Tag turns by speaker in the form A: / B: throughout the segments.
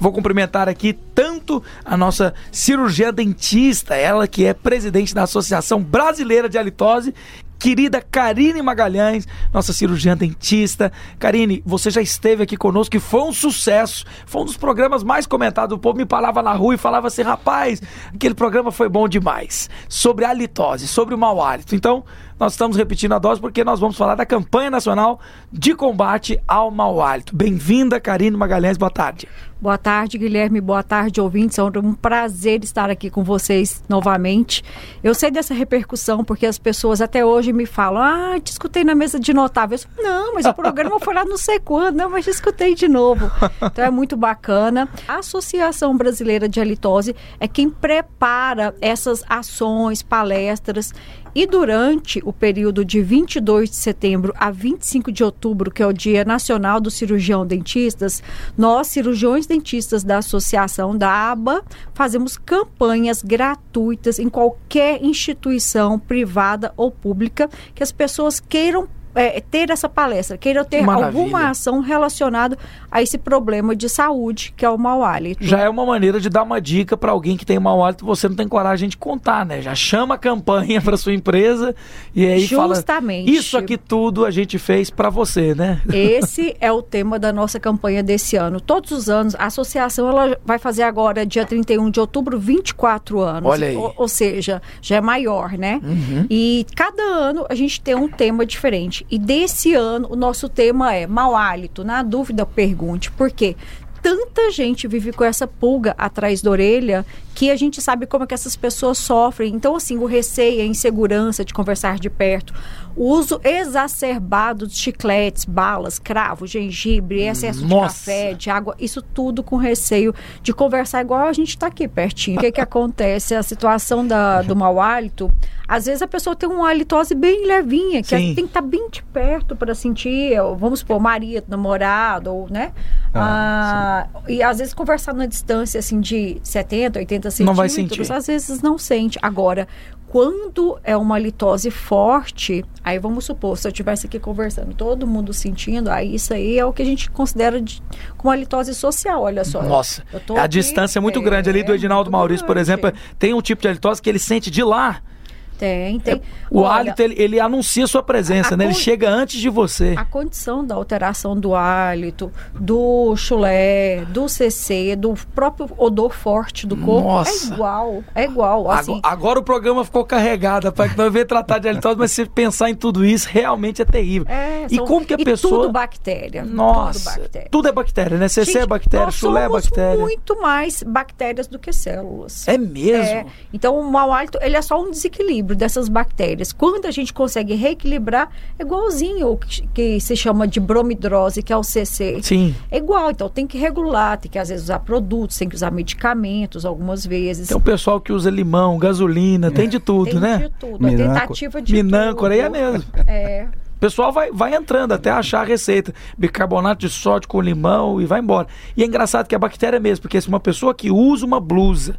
A: Eu vou cumprimentar aqui tanto a nossa cirurgiã dentista, ela que é presidente da Associação Brasileira de Halitose, querida Karine Magalhães, nossa cirurgiã dentista. Karine, você já esteve aqui conosco e foi um sucesso. Foi um dos programas mais comentados. O povo me falava na rua e falava assim: rapaz, aquele programa foi bom demais. Sobre a halitose, sobre o mau hálito. Então, nós estamos repetindo a dose porque nós vamos falar da campanha nacional de combate ao mau hálito. Bem-vinda, Karine Magalhães, boa tarde.
B: Boa tarde, Guilherme. Boa tarde, ouvintes. É um prazer estar aqui com vocês novamente. Eu sei dessa repercussão porque as pessoas até hoje me falam: ah, te escutei na mesa de notáveis. Não, mas o programa foi lá não sei quando, não, mas te escutei de novo. Então é muito bacana. A Associação Brasileira de Halitose é quem prepara essas ações, palestras e durante o período de 22 de setembro a 25 de outubro, que é o Dia Nacional do Cirurgião Dentistas, nós, cirurgiões dentistas da Associação da ABA, fazemos campanhas gratuitas em qualquer instituição privada ou pública que as pessoas queiram é, ter essa palestra, queiram ter alguma ação relacionada a esse problema de saúde que é o mau hálito.
A: Já é uma maneira de dar uma dica para alguém que tem mau hálito, você não tem coragem de contar, né? Já chama a campanha para sua empresa e aí
B: Justamente.
A: fala isso aqui tudo a gente fez para você, né?
B: Esse é o tema da nossa campanha desse ano. Todos os anos a associação ela vai fazer agora dia 31 de outubro 24 anos.
A: Olha aí.
B: Ou, ou seja, já é maior, né? Uhum. E cada ano a gente tem um tema diferente. E desse ano, o nosso tema é mau hálito. Na dúvida, pergunte. Por quê? Tanta gente vive com essa pulga atrás da orelha que a gente sabe como é que essas pessoas sofrem. Então, assim, o receio, a insegurança de conversar de perto, o uso exacerbado de chicletes, balas, cravo, gengibre, excesso Nossa. de café, de água, isso tudo com receio de conversar igual a gente está aqui pertinho. O que, que acontece? A situação da, do mau hálito, às vezes a pessoa tem uma halitose bem levinha, que tem que estar tá bem de perto para sentir, vamos supor, marido, namorado, ou, né? Ah, ah, e às vezes conversar na distância assim de 70, 80 centímetros,
A: não vai sentir.
B: às vezes não sente. Agora, quando é uma litose forte, aí vamos supor, se eu estivesse aqui conversando, todo mundo sentindo, aí isso aí é o que a gente considera de, como uma litose social, olha só.
A: Nossa, a aqui, distância é muito é, grande ali do Edinaldo Maurício, grande. por exemplo, tem um tipo de litose que ele sente de lá
B: tem, tem. É,
A: o Olha, hálito, ele, ele, anuncia sua presença, né? Ele chega antes de você.
B: A condição da alteração do hálito, do chulé, do CC, do próprio odor forte do corpo, é Nossa. é igual. É igual. Assim.
A: Agora, agora o programa ficou carregado, para que não veio tratar de halitose, mas se pensar em tudo isso, realmente é terrível. É, e como que a pessoa...
B: tudo bactéria.
A: Nossa. Tudo, bactéria. tudo é bactéria, né? CC é Gente, é bactéria, chulé é bactéria.
B: muito mais bactérias do que células.
A: É mesmo? É.
B: Então, o mau hálito, ele é só um desequilíbrio equilíbrio dessas bactérias. Quando a gente consegue reequilibrar, é igualzinho o que, que se chama de bromidrose, que é o CC.
A: Sim.
B: É igual, então tem que regular, tem que às vezes usar produtos, tem que usar medicamentos algumas vezes.
A: Tem o pessoal que usa limão, gasolina, é. tem de tudo,
B: tem
A: né?
B: Tem de tudo, a tentativa de
A: Minâncora,
B: tudo.
A: aí é mesmo. É. O pessoal vai, vai entrando até achar a receita. Bicarbonato de sódio com limão e vai embora. E é engraçado que a bactéria é mesmo, porque se uma pessoa que usa uma blusa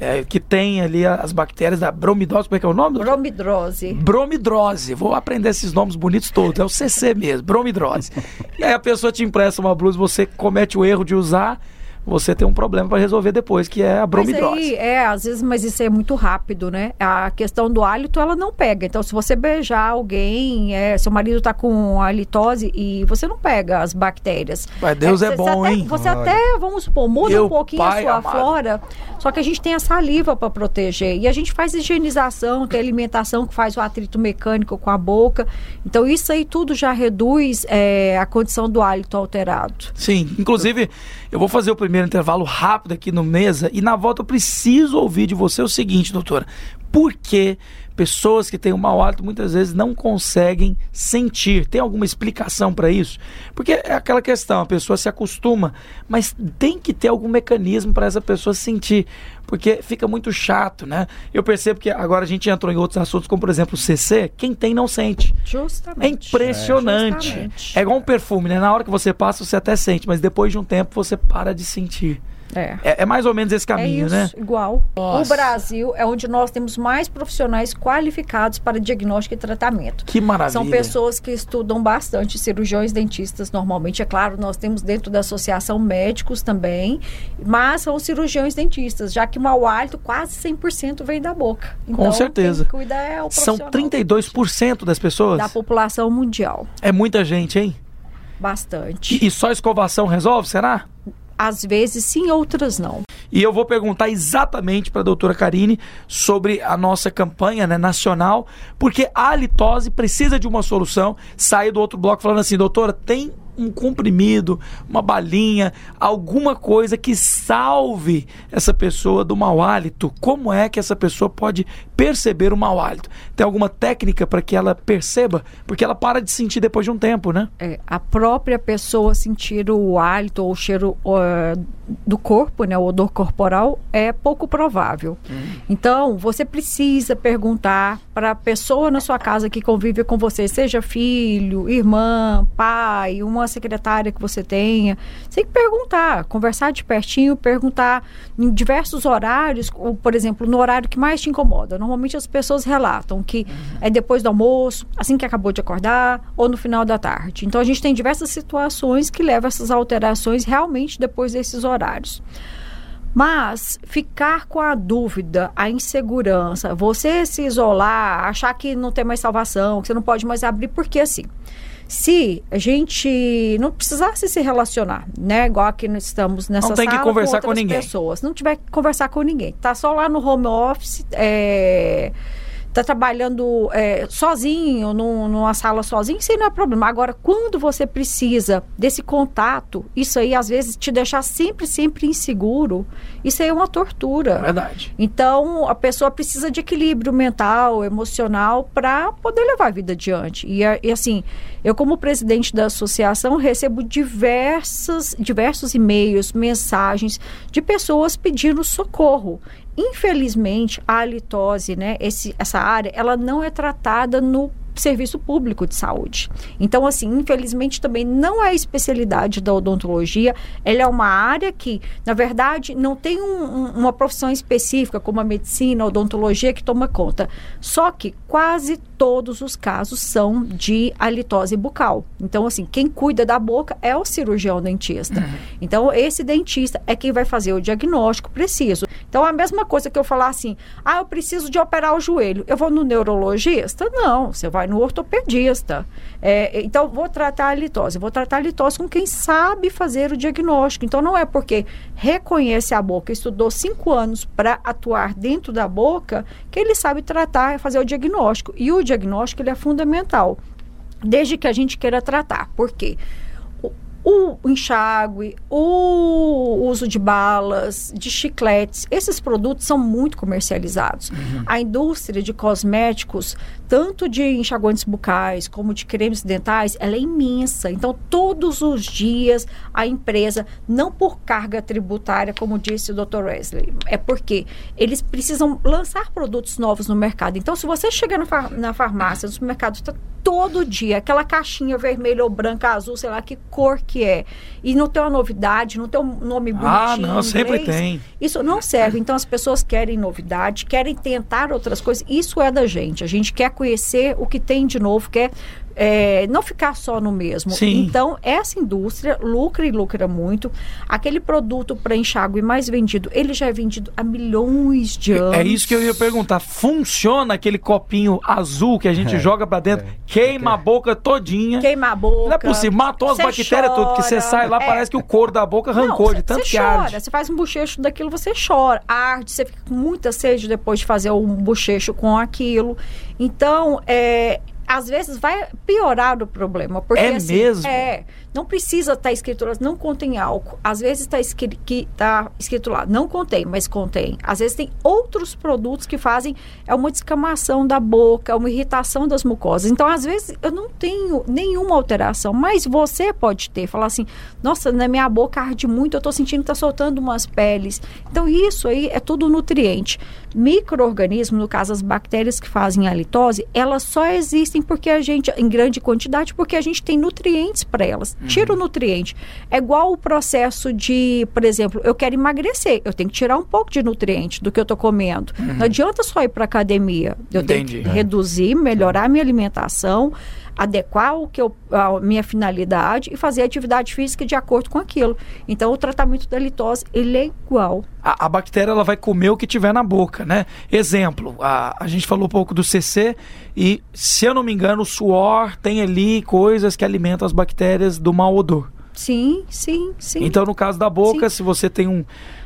A: é, que tem ali as bactérias da bromidose, como é que é o nome?
B: Bromidrose.
A: Bromidrose. Vou aprender esses nomes bonitos todos. É o CC mesmo, bromidrose. e aí a pessoa te empresta uma blusa, você comete o erro de usar você tem um problema para resolver depois, que é a bromidrose. Mas
B: aí, é, às vezes, mas isso é muito rápido, né? A questão do hálito, ela não pega. Então, se você beijar alguém, é, seu marido está com halitose e você não pega as bactérias.
A: Mas Deus é, é bom,
B: até,
A: hein?
B: Você Olha. até, vamos supor, muda Meu um pouquinho a sua amado. flora, só que a gente tem a saliva para proteger. E a gente faz higienização, tem alimentação que faz o atrito mecânico com a boca. Então, isso aí tudo já reduz é, a condição do hálito alterado.
A: Sim, inclusive, eu vou fazer o primeiro intervalo rápido aqui no mesa e na volta eu preciso ouvir de você o seguinte, doutora. Por que pessoas que têm um mau hálito muitas vezes não conseguem sentir? Tem alguma explicação para isso? Porque é aquela questão, a pessoa se acostuma, mas tem que ter algum mecanismo para essa pessoa sentir, porque fica muito chato, né? Eu percebo que agora a gente entrou em outros assuntos, como por exemplo o CC, quem tem não sente.
B: Justamente.
A: É impressionante. É, é igual um perfume, né? Na hora que você passa, você até sente, mas depois de um tempo você para de sentir. É. é. É, mais ou menos esse caminho,
B: é
A: isso, né?
B: Igual. Nossa. O Brasil é onde nós temos mais profissionais qualificados para diagnóstico e tratamento.
A: Que maravilha.
B: São pessoas que estudam bastante, cirurgiões dentistas normalmente. É claro, nós temos dentro da associação médicos também, mas são cirurgiões dentistas, já que o mau hálito quase 100% vem da boca.
A: Então, Com certeza.
B: Quem cuida é o
A: São 32% das pessoas?
B: Da população mundial.
A: É muita gente, hein?
B: Bastante.
A: E, e só escovação resolve, será?
B: Às vezes sim, outras não.
A: E eu vou perguntar exatamente para a doutora Karine sobre a nossa campanha né, nacional, porque a halitose precisa de uma solução. Sair do outro bloco falando assim, doutora, tem um comprimido, uma balinha, alguma coisa que salve essa pessoa do mau hálito. Como é que essa pessoa pode perceber o mau hálito? Tem alguma técnica para que ela perceba? Porque ela para de sentir depois de um tempo, né?
B: É, a própria pessoa sentir o hálito ou o cheiro uh, do corpo, né, o odor corporal, é pouco provável. Hum. Então, você precisa perguntar para a pessoa na sua casa que convive com você, seja filho, irmã, pai, uma secretária que você tenha. Você tem que perguntar, conversar de pertinho, perguntar em diversos horários, ou, por exemplo, no horário que mais te incomoda. Normalmente as pessoas relatam que uhum. é depois do almoço, assim que acabou de acordar, ou no final da tarde. Então a gente tem diversas situações que levam essas alterações realmente depois desses horários. Mas ficar com a dúvida, a insegurança, você se isolar, achar que não tem mais salvação, que você não pode mais abrir, porque assim, se a gente não precisasse se relacionar, né? Igual aqui nós estamos nessa
A: não tem que conversar
B: com,
A: com ninguém.
B: pessoas, não tiver que conversar com ninguém, tá só lá no home office, é, tá trabalhando é, sozinho, num, numa sala sozinho, isso aí não é problema. Agora, quando você precisa desse contato, isso aí às vezes te deixar sempre, sempre inseguro, isso aí é uma tortura.
A: Verdade.
B: Então, a pessoa precisa de equilíbrio mental, emocional, para poder levar a vida adiante. E, e, assim, eu como presidente da associação recebo diversas, diversos e-mails, mensagens de pessoas pedindo socorro. Infelizmente, a halitose, né, esse, essa área, ela não é tratada no serviço público de saúde. Então, assim, infelizmente também não é especialidade da odontologia, ela é uma área que, na verdade, não tem um, um, uma profissão específica, como a medicina, a odontologia, que toma conta. Só que quase todos os casos são de halitose bucal. Então, assim, quem cuida da boca é o cirurgião dentista. Uhum. Então, esse dentista é quem vai fazer o diagnóstico preciso. Então, a mesma coisa que eu falar assim, ah, eu preciso de operar o joelho, eu vou no neurologista? Não, você vai no ortopedista. É, então, vou tratar a litose. Vou tratar a litose com quem sabe fazer o diagnóstico. Então, não é porque reconhece a boca, estudou cinco anos para atuar dentro da boca, que ele sabe tratar e fazer o diagnóstico. E o diagnóstico ele é fundamental, desde que a gente queira tratar. Por quê? o enxágue, o uso de balas, de chicletes, esses produtos são muito comercializados. Uhum. A indústria de cosméticos, tanto de enxaguantes bucais como de cremes dentais, ela é imensa. Então, todos os dias a empresa, não por carga tributária, como disse o Dr. Wesley, é porque eles precisam lançar produtos novos no mercado. Então, se você chegar na, far na farmácia, no supermercado, está todo dia aquela caixinha vermelha ou branca, azul, sei lá que cor que é, e não tem uma novidade, não tem um nome bonitinho.
A: Ah, não, sempre tem.
B: Isso não serve. Então, as pessoas querem novidade, querem tentar outras coisas. Isso é da gente. A gente quer conhecer o que tem de novo, quer é, não ficar só no mesmo.
A: Sim.
B: Então, essa indústria lucra e lucra muito. Aquele produto para enxágue mais vendido, ele já é vendido há milhões de anos.
A: É isso que eu ia perguntar. Funciona aquele copinho azul que a gente é, joga para dentro, é, queima é. a boca todinha.
B: Queima a boca.
A: Não é possível, matou as bactérias tudo, que você sai lá, é. parece que o couro da boca arrancou não, de tanto que
B: chora,
A: arde.
B: Você faz um bochecho daquilo, você chora. Arde, você fica com muita sede depois de fazer um bochecho com aquilo. Então, é, às vezes vai piorar o problema. Porque,
A: é
B: assim,
A: mesmo?
B: É. Não precisa estar tá escrito lá, não contém álcool. Às vezes está escrito, tá escrito lá, não contém, mas contém. Às vezes tem outros produtos que fazem é uma descamação da boca, uma irritação das mucosas. Então, às vezes, eu não tenho nenhuma alteração, mas você pode ter. Falar assim, nossa, na minha boca arde muito, eu estou sentindo que está soltando umas peles. Então, isso aí é tudo nutriente. Micro-organismos, no caso, as bactérias que fazem a litose, elas só existem porque a gente, em grande quantidade, porque a gente tem nutrientes para elas. Tira o nutriente. É igual o processo de, por exemplo, eu quero emagrecer, eu tenho que tirar um pouco de nutriente do que eu estou comendo. Não adianta só ir para academia. Eu
A: Entendi.
B: tenho que reduzir, melhorar a minha alimentação, adequar o que eu, a minha finalidade e fazer atividade física de acordo com aquilo. Então, o tratamento da litose, ele é igual.
A: A, a bactéria ela vai comer o que tiver na boca, né? Exemplo, a, a gente falou um pouco do CC e, se eu não me engano, o suor tem ali coisas que alimentam as bactérias do mau odor.
B: Sim, sim, sim.
A: Então, no caso da boca,
B: Sim.
A: se você tem um.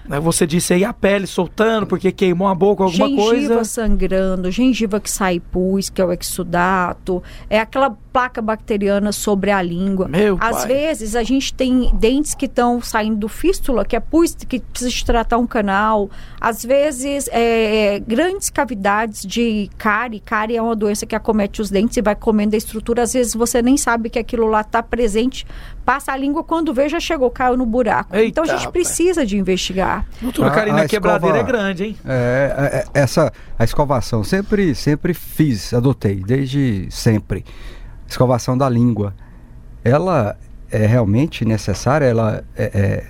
A: Né, você disse aí a pele soltando porque queimou a boca, alguma
B: gengiva
A: coisa.
B: sangrando, gengiva que sai pus, que é o exudato, é aquela placa bacteriana sobre a língua.
A: Meu
B: Às
A: pai.
B: vezes a gente tem dentes que estão saindo do fístula, que é pus, que precisa de tratar um canal. Às vezes é, grandes cavidades de cárie. Cárie é uma doença que acomete os dentes e vai comendo a estrutura. Às vezes você nem sabe que aquilo lá está presente. Passa a língua, quando vê, já chegou, caiu no buraco.
A: Eita,
B: então a gente precisa de investigar.
A: Doutora
C: A-
A: Karina,
C: a
A: a quebradeira é
C: escova-
A: grande, hein?
C: É, é, essa a escovação sempre sempre fiz, adotei desde sempre. Escovação da língua, ela é realmente necessária? Ela é, é-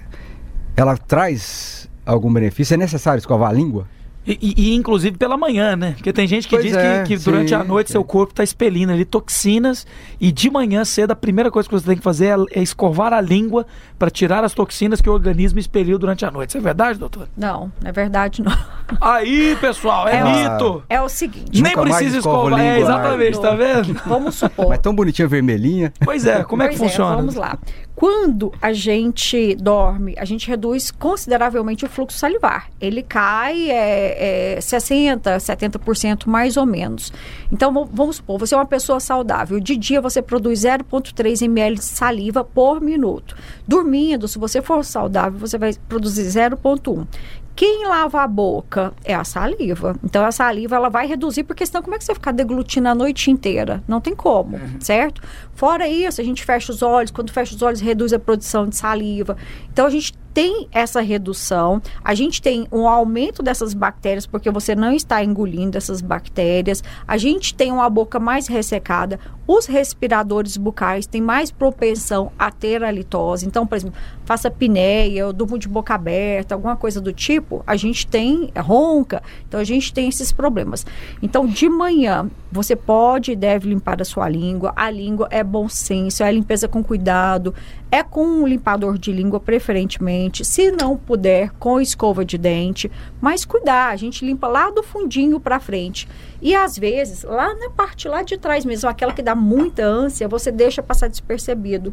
C: ela traz algum benefício? É necessário escovar a língua?
A: E, e- e, inclusive pela manhã, né? Porque tem gente que
C: Pois
A: diz
C: é,
A: que, que durante
C: sim,
A: a noite
C: sim.
A: seu corpo está expelindo ali toxinas e de manhã cedo a primeira coisa que você tem que fazer é, é escovar a língua para tirar as toxinas que o organismo expeliu durante a noite. Isso é verdade, doutor?
B: Não, não é verdade, não.
A: Aí, pessoal, é,
B: É
A: mito!
B: É o seguinte.
A: Nem precisa escovar. É,
C: língua,
A: exatamente, tá vendo?
B: Vamos supor.
C: Mas tão bonitinha vermelhinha.
A: Pois é, como é que
B: Pois
A: funciona?
B: vamos lá. Quando a gente dorme, a gente reduz consideravelmente o fluxo salivar. Ele cai é, é, 60%, 70% mais ou menos. Então, vamos supor, você é uma pessoa saudável. De dia você produz 0,3 ml de saliva por minuto. Dormindo, se você for saudável, você vai produzir 0,1. Quem lava a boca é a saliva. Então a saliva ela vai reduzir, porque senão como é que você vai ficar deglutindo a noite inteira? Não tem como, certo? Fora isso, a gente fecha os olhos, quando fecha os olhos reduz a produção de saliva. Então a gente tem essa redução, a gente tem um aumento dessas bactérias, porque você não está engolindo essas bactérias, a gente tem uma boca mais ressecada, os respiradores bucais têm mais propensão a ter a litose. Então, por exemplo, faça apneia, eu durmo de boca aberta, alguma coisa do tipo, a gente tem ronca, então a gente tem esses problemas. Então, de manhã, você pode e deve limpar a sua língua. A língua é bom senso, é limpeza com cuidado, é com um limpador de língua preferentemente, se não puder, com escova de dente, mas cuidar, a gente limpa lá do fundinho para frente. E às vezes, lá na parte lá de trás mesmo, aquela que dá muita ânsia, você deixa passar despercebido.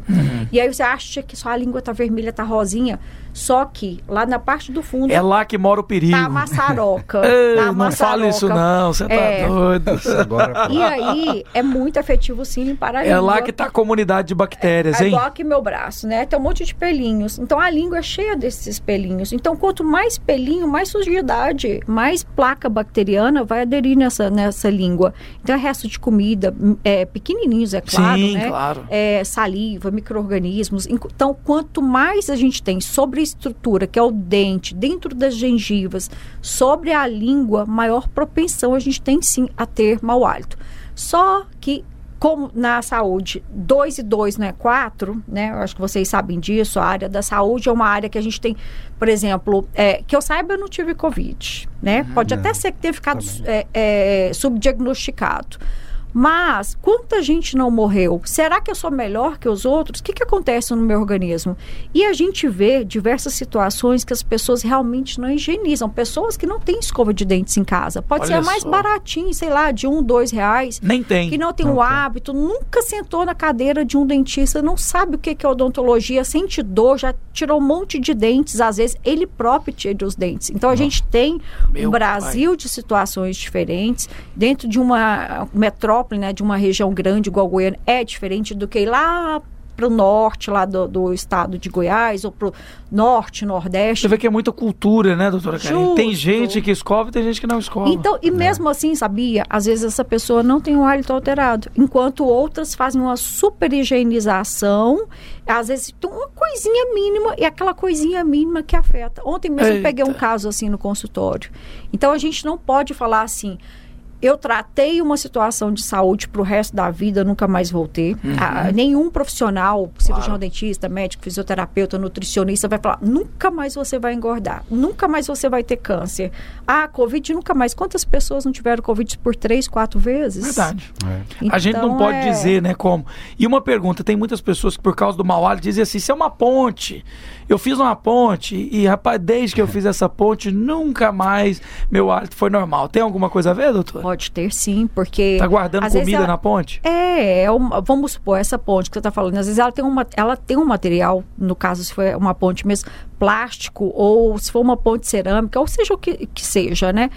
B: E aí você acha que sua língua tá vermelha, tá rosinha, só que lá na parte do fundo
A: É lá que mora o perigo.
B: tá a maçaroca.
A: Ei,
B: tá a
A: não fala isso não, você tá
B: É.
A: doido.
C: Agora,
B: E aí, é muito efetivo sim limpar a
A: É
B: língua.
A: lá que tá a comunidade de bactérias,
B: É
A: hein?
B: igual aqui meu braço, né? Tem um monte de pelinhos. Então a língua é cheia desses pelinhos. Então quanto mais pelinho, mais sujidade, mais placa bacteriana vai aderir nessa, nessa língua. Então é resto de comida, hum, é, pequenininhos, é claro,
A: Sim,
B: né?
A: claro.
B: É, saliva, micro-organismos. Então quanto mais a gente tem sobre a estrutura, que é o dente, dentro das gengivas, sobre a língua, maior propensão a gente tem sim a ter mau hálito. Só que como na saúde, 2 e 2 não é 4, né? Eu acho que vocês sabem disso. A área da saúde é uma área que a gente tem, por exemplo, é, que eu saiba, eu não tive Covid, né? Pode até ser que tenha ficado é, é, subdiagnosticado. Mas quanta gente não morreu? Será que eu sou melhor que os outros? O que, que acontece no meu organismo? E a gente vê diversas situações que as pessoas realmente não higienizam. Pessoas que não têm escova de dentes em casa. Pode
A: Olha
B: ser mais
A: só.
B: baratinho, sei lá, de um, dois reais
A: Nem tem.
B: que não tem o hábito, nunca sentou na cadeira de um dentista, não sabe o que que é odontologia, sente dor, já tirou um monte de dentes, às vezes ele próprio tira os dentes. Então a gente tem
A: Meu
B: um Brasil de situações diferentes, dentro de uma metrópole, né, de uma região grande igual Goiânia, é diferente do que ir lá para o norte, lá do, do estado de Goiás, ou para o norte, nordeste.
A: Você vê que é muita cultura, né, doutora Karine? Tem gente que escova e tem gente que não escova.
B: Então, e mesmo assim, sabia? Às vezes essa pessoa não tem o hálito alterado, enquanto outras fazem uma super higienização, às vezes tem uma coisinha mínima e aquela coisinha mínima que afeta. Ontem mesmo eu peguei um
A: Eita.
B: caso assim no consultório. Então a gente não pode falar assim, eu tratei uma situação de saúde para o resto da vida, nunca mais voltei.
A: Uhum.
B: Ah, nenhum profissional, cirurgião dentista, médico, fisioterapeuta, nutricionista, vai falar: nunca mais você vai engordar, nunca mais você vai ter câncer. Ah, Covid nunca mais. Quantas pessoas não tiveram Covid por três, quatro vezes?
A: Verdade.
C: É.
A: a gente não
B: Então,
A: pode
B: é-
A: dizer, né, como. E uma pergunta: tem muitas pessoas que, por causa do mau hálito, dizem assim: isso é uma ponte. Eu fiz uma ponte e, rapaz, desde que eu fiz essa ponte, nunca mais meu hálito foi normal. Tem alguma coisa a ver, doutor?
B: Pode ter sim, porque.
A: Tá guardando comida
B: ela-
A: na ponte?
B: É, é uma- vamos supor, essa ponte que você está falando, às vezes ela tem, uma, ela tem um material, no caso, se for uma ponte mesmo, plástico, ou se for uma ponte cerâmica, ou seja o que, que seja, né?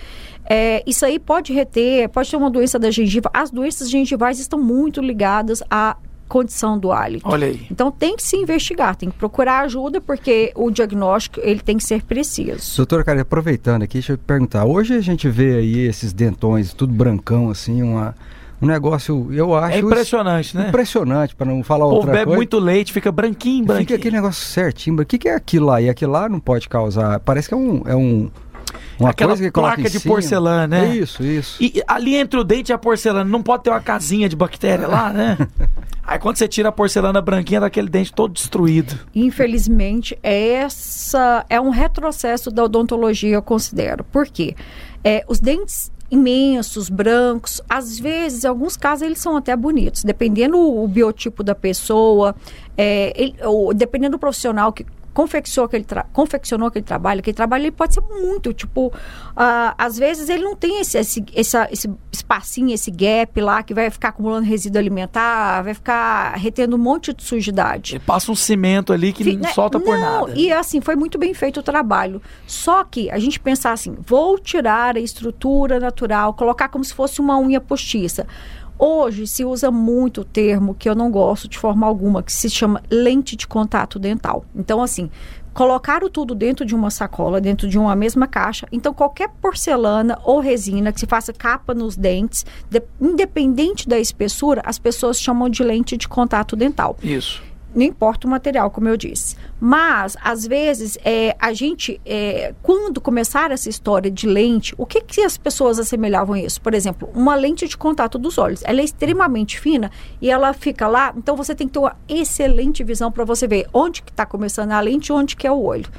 B: É, isso aí pode reter, pode ter uma doença da gengiva. As doenças gengivais estão muito ligadas à condição do hálito.
A: Olha aí.
B: Então tem que se investigar, tem que procurar ajuda, porque o diagnóstico ele tem que ser preciso.
C: Doutora, cara, aproveitando aqui, deixa eu te perguntar. Hoje a gente vê aí esses dentões, tudo brancão, assim, uma, um negócio, eu acho...
A: É
C: isso
A: impressionante, né?
C: Impressionante, para não falar
A: O povo
C: outra
A: bebe
C: coisa.
A: muito leite, fica branquinho, branquinho.
C: Fica aquele negócio certinho. O que, que é aquilo lá? E aquilo lá não pode causar... Parece que é um... É um uma
A: Aquela
C: coisa que coloca
A: placa de
C: cima.
A: porcelana, né?
C: Isso, isso.
A: E ali entre o dente e a porcelana, não pode ter uma casinha de bactéria lá, né? Aí quando você tira a porcelana branquinha, daquele dente todo destruído.
B: Infelizmente, essa é um retrocesso da odontologia, eu considero. Por quê? É, os dentes imensos, brancos, às vezes, em alguns casos, eles são até bonitos, dependendo o biotipo da pessoa, é, ele- ou dependendo do profissional que confeccionou aquele, confeccionou aquele trabalho, aquele trabalho ele pode ser muito, tipo, ah, às vezes ele não tem esse, esse, essa- esse espacinho, esse gap lá que vai ficar acumulando resíduo alimentar, vai ficar retendo um monte de sujidade.
A: Ele passa um cimento ali que não
B: né?
A: solta por
B: Não,
A: nada.
B: E assim, foi muito bem feito o trabalho. Só que a gente pensar assim, vou tirar a estrutura natural, colocar como se fosse uma unha postiça. Hoje se usa muito o termo que eu não gosto de forma alguma, que se chama lente de contato dental. Então, assim, colocaram tudo dentro de uma sacola, dentro de uma mesma caixa. Então, qualquer porcelana ou resina que se faça capa nos dentes, de- independente da espessura, as pessoas chamam de lente de contato dental
A: Isso.
B: Não importa o material, como eu disse. Mas, às vezes, é, a gente, é, quando começar essa história de lente, o que, que as pessoas assemelhavam a isso? Por exemplo, uma lente de contato dos olhos. Ela é extremamente fina e ela fica lá, então você tem que ter uma excelente visão para você ver onde que está começando a lente e onde que é o olho.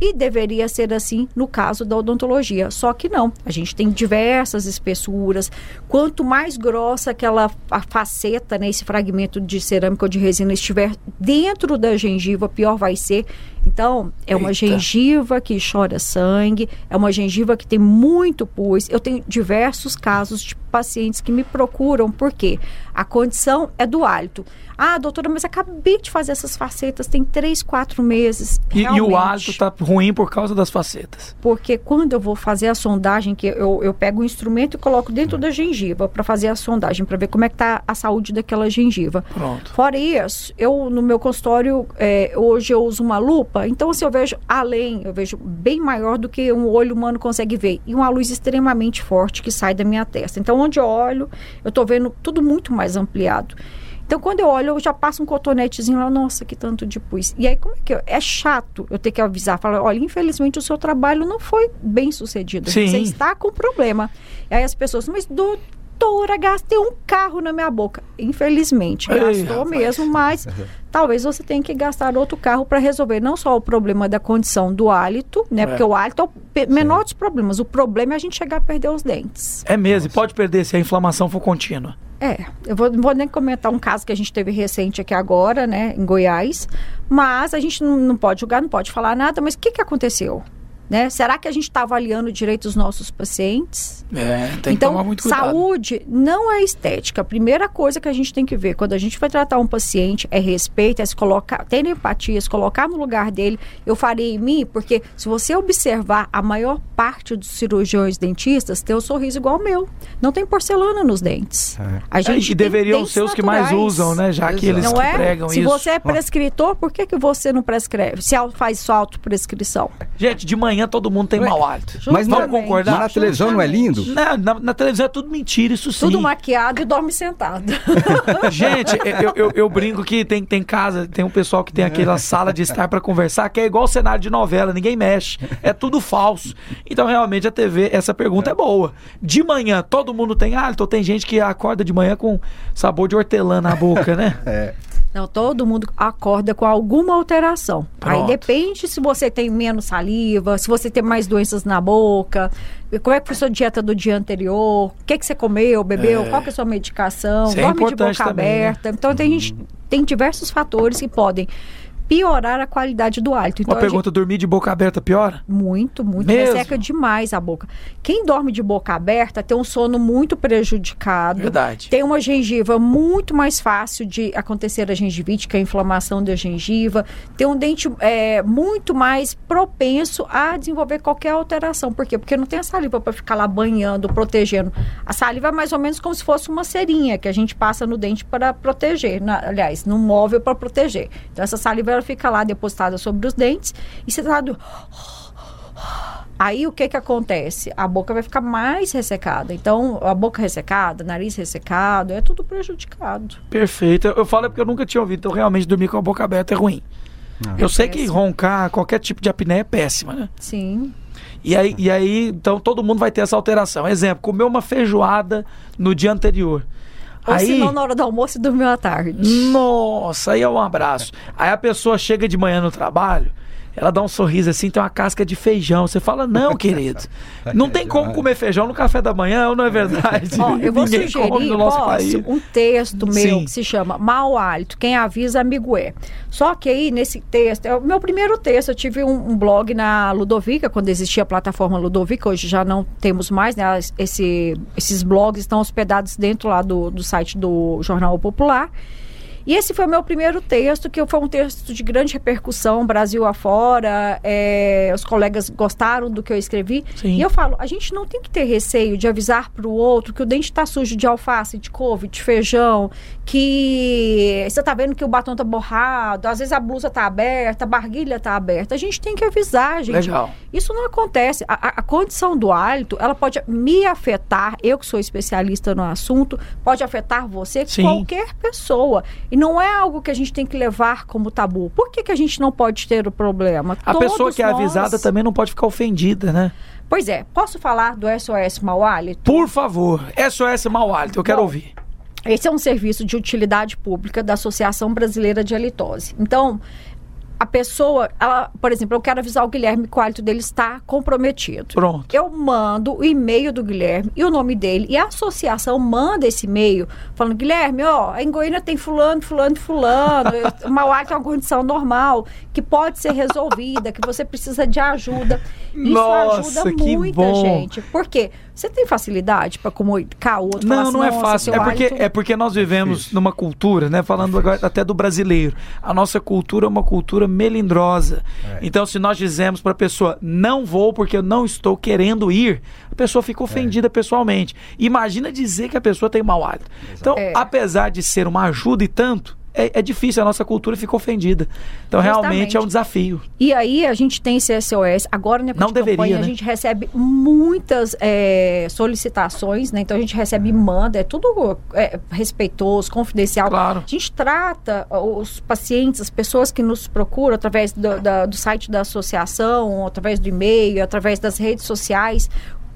B: E deveria ser assim no caso da odontologia. Só que não. A gente tem diversas espessuras. Quanto mais grossa aquela faceta, né, esse fragmento de cerâmica ou de resina estiver dentro da gengiva, pior vai ser. Então, é uma
A: Eita.
B: gengiva que chora sangue, é uma gengiva que tem muito pus. Eu tenho diversos casos de pacientes que me procuram porque a condição é do hálito. Ah, doutora, mas acabei de fazer essas facetas, tem três, quatro meses.
A: E, e o hálito tá ruim por causa das facetas.
B: porque quando eu vou fazer a sondagem, que eu, eu pego um instrumento e coloco dentro da gengiva para fazer a sondagem, para ver como é que tá a saúde daquela gengiva.
A: Pronto.
B: Fora isso, eu no meu consultório, é, hoje eu uso uma lupa, então assim, eu vejo além, eu vejo bem maior do que um olho humano consegue ver. E uma luz extremamente forte que sai da minha testa. Então, onde eu olho, eu estou vendo tudo muito mais ampliado. Então, quando eu olho, eu já passo um cotonetezinho lá, nossa, que tanto de pus. E aí, como é que eu, é chato eu ter que avisar, falar, olha, infelizmente o seu trabalho não foi bem sucedido.
A: Sim.
B: Você está com problema. E aí as pessoas, mas doutora, gastei um carro na minha boca. Infelizmente,
A: Ei,
B: gastou
A: rapaz.
B: mesmo, mas talvez você tenha que gastar outro carro para resolver não só o problema da condição do hálito, né?
A: É.
B: Porque o hálito é o menor dos problemas. O problema é a gente chegar a perder os dentes.
A: É mesmo, e pode perder se a inflamação for contínua.
B: É, eu vou, não vou nem comentar um caso que a gente teve recente aqui agora, né, em Goiás, mas a gente não, não pode julgar, não pode falar nada, mas o que, que aconteceu? Né? Será que a gente está avaliando direito os nossos pacientes?
A: É, tem que
B: então,
A: tomar muito cuidado.
B: saúde não é estética. A primeira coisa que a gente tem que ver quando a gente vai tratar um paciente é respeito, é se colocar, ter empatia, se colocar no lugar dele. Eu farei em mim, porque se você observar, a maior parte dos cirurgiões dentistas tem um sorriso igual ao meu. Não tem porcelana nos dentes.
C: É.
B: A
A: É,
B: gente
A: e
B: tem
A: deveriam ser os que mais usam, né? Já que eles.
B: Não
A: que
B: é?
A: pregam
B: Se
A: isso.
B: você é prescritor, por que, que você não prescreve? Se faz sua autoprescrição?
A: Gente, de manhã manhã todo mundo tem mau hálito.
C: Mas não-
A: Vamos concordar?
C: Mas na televisão não é lindo?
A: Na, na- na televisão é tudo mentira, isso sim.
B: Tudo maquiado e dorme sentado.
A: Gente, eu, eu, eu brinco que tem, tem casa, tem um pessoal que tem aquela sala de estar pra conversar, que é igual cenário de novela, ninguém mexe. É tudo falso. Então, realmente, a TV, essa pergunta é boa. De manhã, todo mundo tem hálito? Ou tem gente que acorda de manhã com sabor de hortelã na boca, né?
C: É.
B: Não, todo mundo acorda com alguma alteração. Aí
A: Pronto.
B: depende se você tem menos saliva, se você tem mais doenças na boca, como é que foi sua dieta do dia anterior, o que, que você comeu, bebeu, qual que é a sua medicação,
A: Isso é
B: dorme de
A: importante
B: boca
A: também, né?
B: aberta. Então tem, gente, tem diversos fatores que podem piorar a qualidade do hálito. Então,
A: Uma
B: a gente-
A: pergunta, dormir de boca aberta piora?
B: muito, muito.
A: Mesmo?
B: Resseca demais a boca. Quem dorme de boca aberta tem um sono muito prejudicado.
A: Verdade.
B: Tem uma gengiva muito mais fácil de acontecer a gengivite, que é a inflamação da gengiva. Tem um dente é, muito mais propenso a desenvolver qualquer alteração. Por quê? Porque não tem a saliva para ficar lá banhando, protegendo. A saliva é mais ou menos como se fosse uma cerinha que a gente passa no dente para proteger. na- aliás, no móvel para proteger. Então, essa saliva ela fica lá depositada sobre os dentes e você tá do... Aí o que que acontece? A boca vai ficar mais ressecada. Então, a boca ressecada, nariz ressecado, é tudo prejudicado.
A: Perfeito. Eu, eu falo é porque eu nunca tinha ouvido, então realmente dormir com a boca aberta é ruim.
C: Ah.
A: eu sei que
B: péssimo.
A: roncar, qualquer tipo de apneia é péssima, né?
B: Sim.
A: E aí, e aí, então todo mundo vai ter essa alteração. Exemplo, comeu uma feijoada no dia anterior.
B: Ou
A: aí,
B: se não, na hora do almoço e dormiu à tarde.
A: nossa, aí é um abraço. Aí a pessoa chega de manhã no trabalho, ela dá um sorriso assim, tem uma casca de feijão. Você fala, não, querido, não tem como comer feijão no café da manhã, não é verdade?
B: Ó, eu vou
A: Ninguém
B: sugerir
A: no nosso
B: posso,
A: país.
B: um texto meu
A: Sim.
B: que se chama Mau Hálito, quem avisa amigo é. Só que aí, nesse texto, é o meu primeiro texto, eu tive um, um blog na Ludovica, quando existia a plataforma Ludovica, hoje já não temos mais, né? Esse, esses blogs estão hospedados dentro lá do, do site do Jornal Popular. E esse foi o meu primeiro texto, que foi um texto de grande repercussão, Brasil afora. é, os colegas gostaram do que eu escrevi.
A: Sim.
B: E eu falo, a gente não tem que ter receio de avisar para o outro que o dente está sujo de alface, de couve, de feijão, que você tá vendo que o batom tá borrado, às vezes a blusa tá aberta, a barguilha tá aberta. A gente tem que avisar, gente.
A: Legal.
B: Isso não acontece. A, a- a condição do hálito, ela pode me afetar, eu que sou especialista no assunto, pode afetar você,
A: Sim.
B: qualquer pessoa. E não é algo que a gente tem que levar como tabu. Por que, que a gente não pode ter o problema?
A: A pessoa
B: Todos
A: que é
B: nós-
A: avisada também não pode ficar ofendida, né?
B: Pois é, posso falar do SOS Mau Hálito?
A: Por favor, SOS Mau Hálito, eu quero
B: Bom,
A: ouvir.
B: Esse é um serviço de utilidade pública da Associação Brasileira de Halitose. Então, a pessoa, ela, por exemplo, eu quero avisar o Guilherme que o hálito dele está comprometido.
A: Pronto.
B: Eu mando o e-mail do Guilherme e o nome dele. E a associação manda esse e-mail falando: Guilherme, ó, em Goiânia tem fulano, fulano, fulano. o mau hálito é uma condição normal que pode ser resolvida, que você precisa de ajuda. Isso
A: Nossa,
B: ajuda
A: que
B: muita
A: bom.
B: gente. Por quê? Você tem facilidade para comunicar o outro?
A: Não,
B: assim,
A: não é
B: "Nossa,
A: fácil. É porque,
B: hálito-
A: é porque nós vivemos numa cultura, né? Falando agora até do brasileiro. A nossa cultura é uma cultura melindrosa.
C: É.
A: Então, se nós dizemos para a pessoa, não vou porque eu não estou querendo ir, a pessoa fica ofendida pessoalmente. Imagina dizer que a pessoa tem mau hálito. Então,
B: É.
A: apesar de ser uma ajuda e tanto, é, é difícil, a nossa cultura fica ofendida. Então, realmente
B: Justamente.
A: é um desafio.
B: E aí a gente tem esse SOS. Agora, na época
A: Não
B: de
A: deveria,
B: campanha,
A: né?
B: a gente recebe muitas é, solicitações, né? Então a gente recebe manda, é tudo é, respeitoso, confidencial.
A: Claro.
B: A gente trata os pacientes, as pessoas que nos procuram através do, da- do site da associação, através do e-mail, através das redes sociais,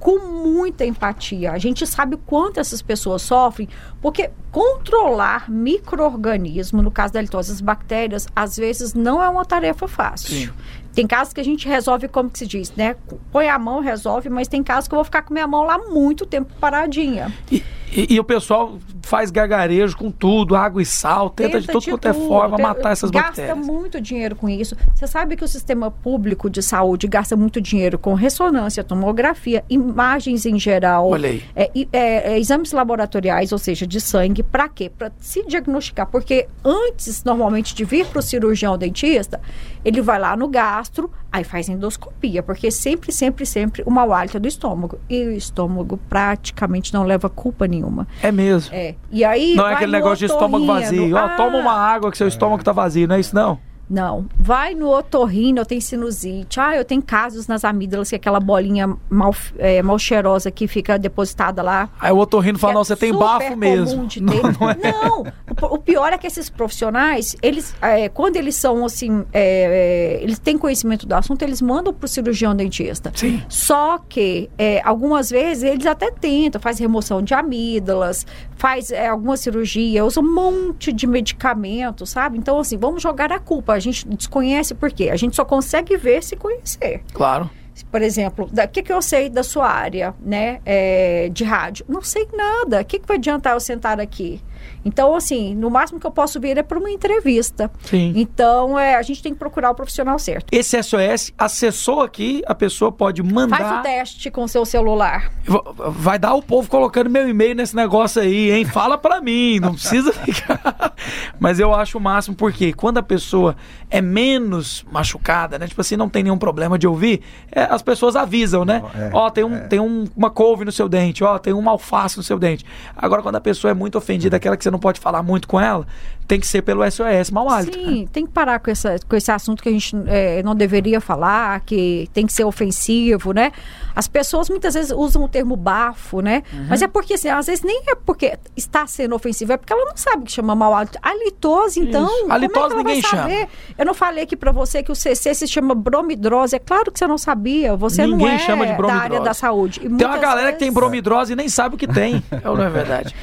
B: com muita empatia. A gente sabe o quanto essas pessoas sofrem, porque controlar micro-organismo, no caso da litose, as bactérias, às vezes não é uma tarefa fácil.
A: Sim.
B: Tem casos que a gente resolve, como que se diz, né? Põe a mão, resolve, mas tem casos que eu vou ficar com minha mão lá muito tempo paradinha.
A: E, e- e o pessoal faz gargarejo com tudo, água e sal, tenta, de tudo quanto é forma matar essas
B: gasta
A: bactérias.
B: muito dinheiro com isso. Você sabe que o sistema público de saúde gasta muito dinheiro com ressonância, tomografia, imagens em geral,
A: Olha aí.
B: é, é, é, exames laboratoriais, ou seja, de sangue, para quê? Para se diagnosticar. Porque antes, normalmente, de vir para o cirurgião dentista, ele vai lá no gastro, aí faz endoscopia, porque sempre, sempre, sempre o mau hálito do estômago. E o estômago praticamente não leva culpa nenhuma.
A: É mesmo.
B: É. E aí.
A: Não é aquele negócio de estômago vazio. Ó,
B: Ah,
A: toma uma água que seu estômago tá vazio, não é isso não?
B: Não. Vai no otorrino, eu tenho sinusite. Ah, eu tenho casos nas amígdalas, que é aquela bolinha mal, é, mal cheirosa que fica depositada lá.
A: Aí o otorrino fala,
B: é
A: não, você tem bafo mesmo. Não, não é.
B: Não, o, o pior é que esses profissionais, eles, é, quando eles são assim, é, é, eles têm conhecimento do assunto, eles mandam para o cirurgião dentista.
A: Sim.
B: Só que é, algumas vezes eles até tentam, faz remoção de amígdalas, faz alguma cirurgia, usa um monte de medicamento, sabe? Então, assim, vamos jogar a culpa. A gente desconhece por quê? A gente só consegue ver se conhecer.
A: Claro.
B: Por exemplo, o que, que eu sei da sua área, né, é, de rádio? Não sei nada. O que, que vai adiantar eu sentar aqui? Então, assim, no máximo que eu posso vir é para uma entrevista.
A: Sim.
B: Então, é, a gente tem que procurar o profissional certo.
A: Esse SOS, acessou aqui, a pessoa pode mandar.
B: Faz o teste com o seu celular.
A: Va- Vai dar o povo colocando meu e-mail nesse negócio aí, hein? Fala pra mim, não precisa ficar. Mas eu acho o máximo, porque quando a pessoa é menos machucada, né? Tipo assim, não tem nenhum problema de ouvir, é, as pessoas avisam, né?
C: É,
A: Ó, tem, um, tem um- uma couve no seu dente, ó, tem uma alface no seu dente. Agora, quando a pessoa é muito ofendida, aquela que você não pode falar muito com ela, tem que ser pelo SOS, mau hálito. né?
B: Sim, tem que parar com, essa, com esse assunto que a gente é, não deveria falar, que tem que ser ofensivo, né? As pessoas muitas vezes usam o termo bafo, né?
A: Uhum.
B: Mas é porque, assim, às vezes nem é porque está sendo ofensivo, é porque ela não sabe que chama mau hálito. Halitose, então,
A: Isso. Halitose
B: é que ela
A: ninguém
B: vai saber? Eu não falei aqui pra você que o CC se chama bromidrose. É claro que você não sabia, você não
A: Ninguém
B: é
A: chama de
B: da
A: bromidrose.
B: área da saúde. E
A: Tem uma galera que tem
B: vezes-
A: bromidrose e nem sabe o que tem. É ou não é verdade?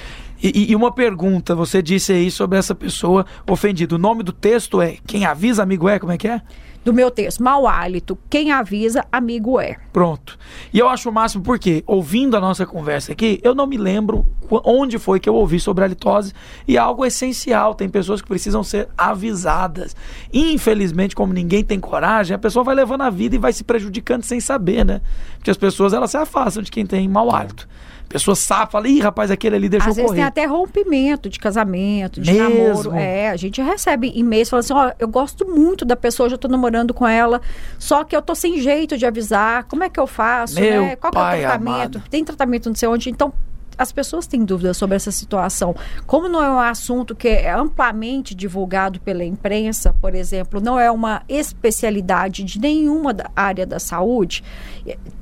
A: E, e- uma pergunta, você disse aí sobre essa pessoa ofendida. O nome do texto é Quem avisa, amigo é? Como é que é?
B: Do meu texto, mau hálito, quem avisa, amigo é.
A: Pronto. E eu acho o máximo porque, ouvindo a nossa conversa aqui, eu não me lembro onde foi que eu ouvi sobre a litose e é algo essencial. Tem pessoas que precisam ser avisadas. Infelizmente, como ninguém tem coragem, a pessoa vai levando a vida e vai se prejudicando sem saber, né? Porque as pessoas elas se afastam de quem tem mau hálito. Pessoa sabe, fala, ih, rapaz, aquele ali deixou
B: Às vezes tem
A: correr.
B: até rompimento de casamento, de
A: Mesmo?
B: namoro. É, a gente recebe e-mails falando assim, ó, eu gosto muito da pessoa, já tô namorando com ela, só que eu tô sem jeito de avisar, como é que eu faço,
A: Meu
B: né? Qual que é
A: pai
B: o tratamento?
A: amado.
B: Tem tratamento não sei onde, então as pessoas têm dúvidas sobre essa situação. Como não é um assunto que é amplamente divulgado pela imprensa, por exemplo, não é uma especialidade de nenhuma da área da saúde,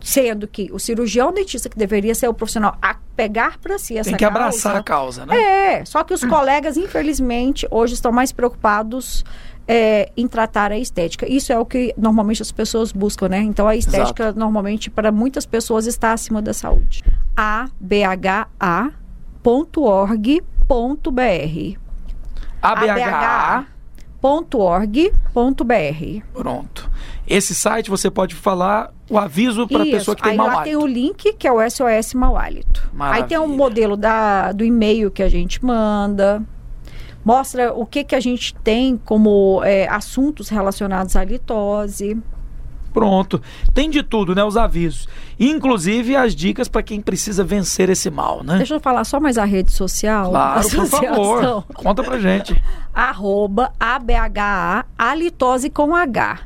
B: sendo que o cirurgião dentista que deveria ser o profissional a pegar para si essa
A: Tem que abraçar
B: causa,
A: a causa, né?
B: é, só que os colegas, infelizmente, hoje estão mais preocupados é, em tratar a estética. Isso é o que normalmente as pessoas buscam, né? Então a estética, normalmente, para muitas pessoas, está acima da saúde. abha.org.br
A: ABHA.
B: abha.org.br
A: Pronto. Esse site você pode falar o aviso para a pessoa que tem
B: Aí
A: mau
B: lá tem
A: hálito.
B: o link que é o SOS mau hálito. Aí tem um
A: Maravilha.
B: modelo da, do e-mail que a gente manda. Mostra o que, que a gente tem como é, assuntos relacionados à litose.
A: Pronto. Tem de tudo, né? Os avisos. Inclusive as dicas para quem precisa vencer esse mal, né?
B: Deixa eu falar só mais a rede social.
A: Claro, por favor. Conta pra gente.
B: Arroba ABHA, com H.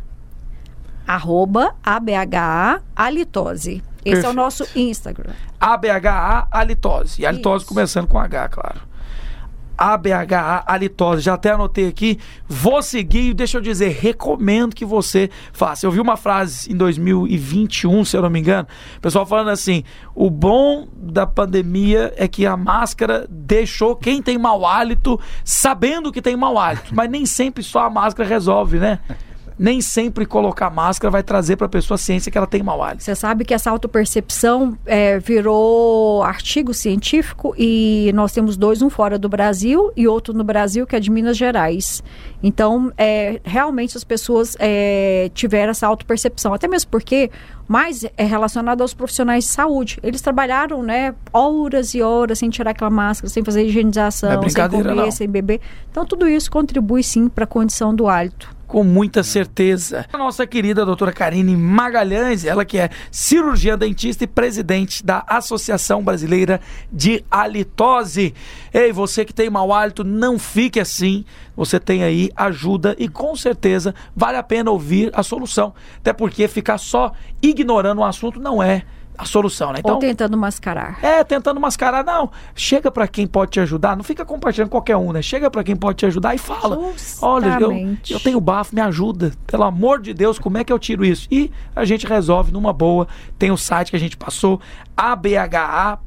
B: Arroba ABHA. Esse é
A: Perfeito.
B: o nosso Instagram.
A: ABHA halitose. E a litose
B: Isso.
A: começando com H, claro. ABHA halitose. Já até anotei aqui. Vou seguir e deixa eu dizer, recomendo que você faça. Eu vi uma frase em 2021, se eu não me engano, pessoal falando assim: o bom da pandemia é que a máscara deixou quem tem mau hálito sabendo que tem mau hálito. Mas nem sempre só a máscara resolve, né? Nem sempre colocar máscara vai trazer para a pessoa a ciência que ela tem mau hálito.
B: Você sabe que essa autopercepção é, virou artigo científico e nós temos dois, um fora do Brasil e outro no Brasil, que é de Minas Gerais. Então, é, realmente as pessoas é, tiveram essa autopercepção, até mesmo porque mais é relacionado aos profissionais de saúde. Eles trabalharam, né, horas e horas sem tirar aquela máscara, sem fazer higienização,
A: é
B: sem comer,
A: não.
B: sem beber. Então, tudo isso contribui sim para a condição do hálito.
A: Com muita certeza. A nossa querida doutora Karine Magalhães, ela que é cirurgiã dentista e presidente da Associação Brasileira de Halitose. Ei, você que tem mau hálito, não fique assim. Você tem aí ajuda e com certeza vale a pena ouvir a solução. Até porque ficar só ignorando o assunto não é a solução, né? Então,
B: Ou tentando mascarar.
A: é, tentando mascarar, não. Chega pra quem pode te ajudar, não fica compartilhando qualquer um, né? Chega pra quem pode te ajudar e fala: "Olha, eu,
B: Justamente.
A: eu tenho bafo, me ajuda. Pelo amor de Deus, como é que eu tiro isso?" E a gente resolve numa boa. Tem o site que a gente passou, abha.org.br,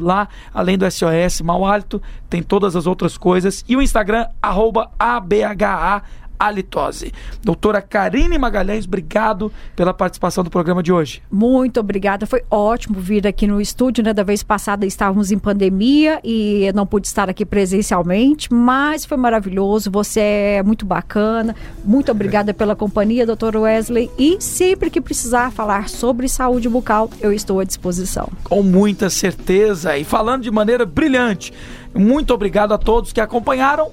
A: lá além do SOS Mau Hálito, tem todas as outras coisas e o Instagram arroba abha halitose. Doutora Karine Magalhães, obrigado pela participação do programa de hoje.
B: Muito obrigada. Foi ótimo vir aqui no estúdio, né? Da vez passada estávamos em pandemia e eu não pude estar aqui presencialmente, mas foi maravilhoso. Você é muito bacana. Muito obrigada pela companhia, doutor Wesley. E sempre que precisar falar sobre saúde bucal, eu estou à disposição.
A: com muita certeza e falando de maneira brilhante. Muito obrigado a todos que acompanharam